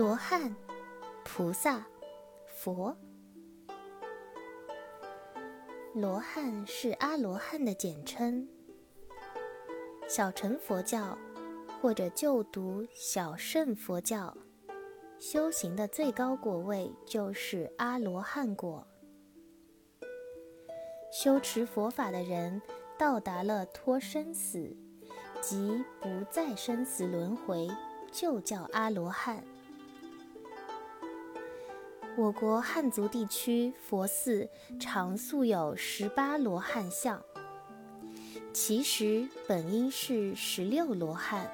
罗汉、菩萨、佛。罗汉是阿罗汉的简称。小乘佛教或者就读小乘佛教，修行的最高果位就是阿罗汉果。修持佛法的人到达了脱生死，即不再生死轮回，就叫阿罗汉。我国汉族地区佛寺常塑有十八罗汉像，其实本应是十六罗汉。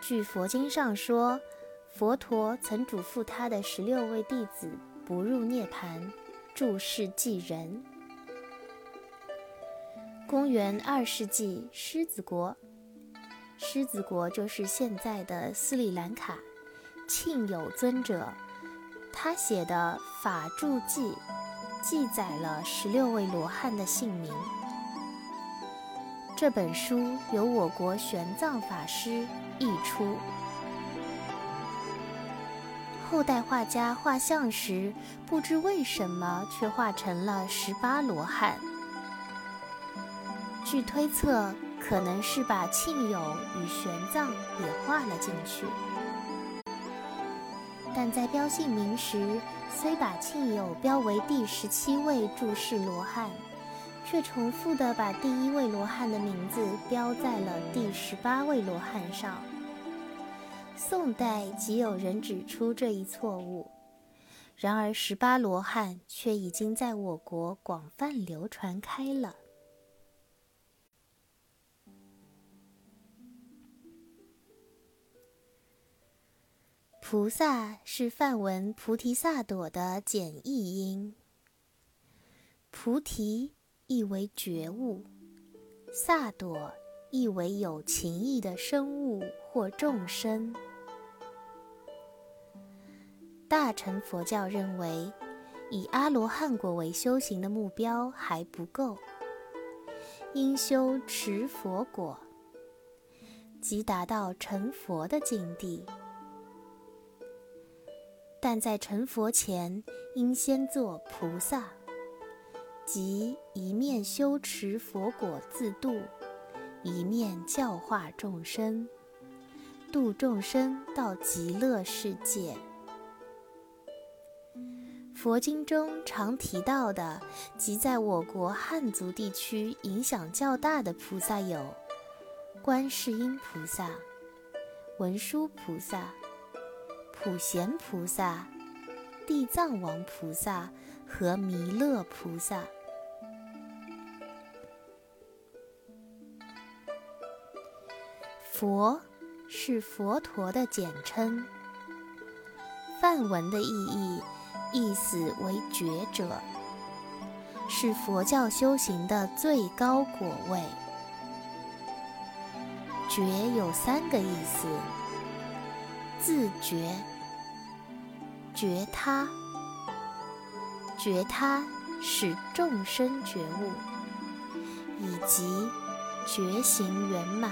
据佛经上说，佛陀曾嘱咐他的十六位弟子不入涅槃，注释济人。公元二世纪，狮子国，狮子国就是现在的斯里兰卡，庆有尊者。他写的《法住记》记载了十六位罗汉的姓名。这本书由我国玄奘法师译出。后代画家画像时，不知为什么却画成了十八罗汉。据推测，可能是把庆友与玄奘也画了进去。但在标姓名时，虽把庆友标为第十七位注释罗汉，却重复的把第一位罗汉的名字标在了第十八位罗汉上。宋代即有人指出这一错误，然而十八罗汉却已经在我国广泛流传开了。菩萨是梵文菩提萨埵的简译音。菩提意为觉悟，萨埵意为有情意的生物或众生。大乘佛教认为，以阿罗汉果为修行的目标还不够，应修持佛果，即达到成佛的境地。但在成佛前，应先做菩萨，即一面修持佛果自度，一面教化众生，度众生到极乐世界。佛经中常提到的，即在我国汉族地区影响较大的菩萨有：观世音菩萨、文殊菩萨。普贤菩萨、地藏王菩萨和弥勒菩萨。佛是佛陀的简称，梵文的意义意思为觉者，是佛教修行的最高果位。觉有三个意思。自觉、觉他、觉他使众生觉悟，以及觉行圆满。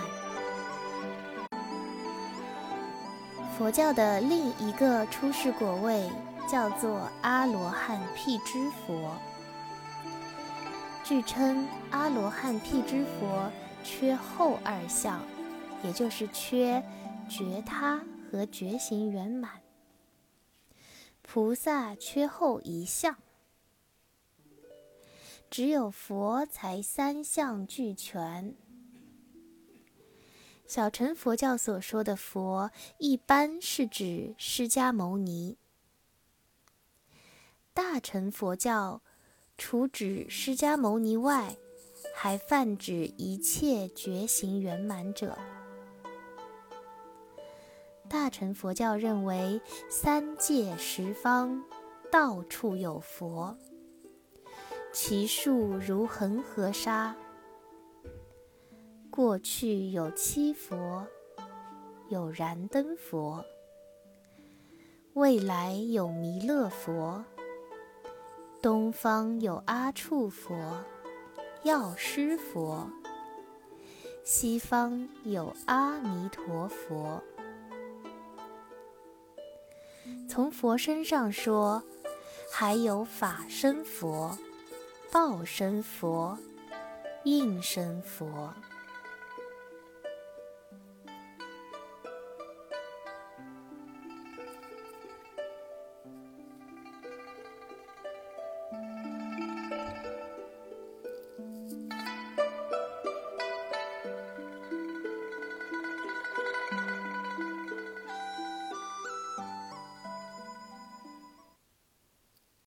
佛教的另一个出世果位叫做阿罗汉辟支佛。据称，阿罗汉辟支佛缺后二相，也就是缺觉他。和觉行圆满，菩萨缺后一项，只有佛才三项俱全。小乘佛教所说的佛，一般是指释迦牟尼；大乘佛教除指释迦牟尼外，还泛指一切觉行圆满者。大乘佛教认为，三界十方到处有佛，其数如恒河沙。过去有七佛，有燃灯佛；未来有弥勒佛；东方有阿处佛、药师佛；西方有阿弥陀佛。从佛身上说，还有法身佛、报身佛、应身佛。